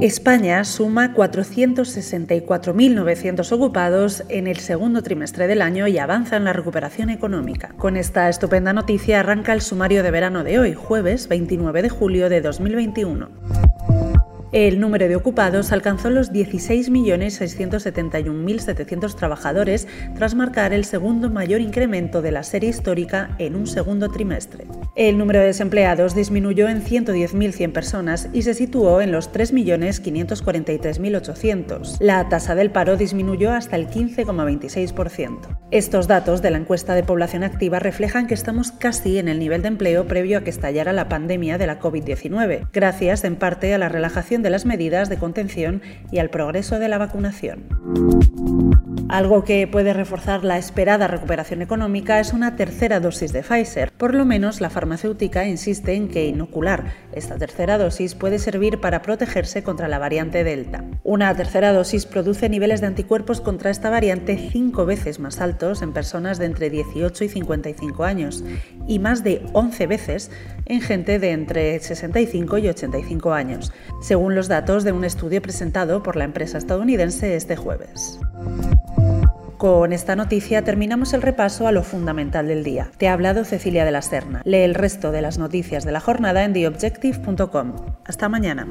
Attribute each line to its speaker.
Speaker 1: España suma 464.900 ocupados en el segundo trimestre del año y avanza en la recuperación económica. Con esta estupenda noticia arranca el sumario de verano de hoy, jueves 29 de julio de 2021. El número de ocupados alcanzó los 16.671.700 trabajadores tras marcar el segundo mayor incremento de la serie histórica en un segundo trimestre. El número de desempleados disminuyó en 110.100 personas y se situó en los 3.543.800. La tasa del paro disminuyó hasta el 15,26%. Estos datos de la encuesta de población activa reflejan que estamos casi en el nivel de empleo previo a que estallara la pandemia de la COVID-19, gracias en parte a la relajación las medidas de contención y al progreso de la vacunación. Algo que puede reforzar la esperada recuperación económica es una tercera dosis de Pfizer. Por lo menos la farmacéutica insiste en que inocular esta tercera dosis puede servir para protegerse contra la variante Delta. Una tercera dosis produce niveles de anticuerpos contra esta variante cinco veces más altos en personas de entre 18 y 55 años y más de 11 veces en gente de entre 65 y 85 años, según los datos de un estudio presentado por la empresa estadounidense este jueves. Con esta noticia terminamos el repaso a lo fundamental del día. Te ha hablado Cecilia de la Serna. Lee el resto de las noticias de la jornada en theobjective.com. Hasta mañana.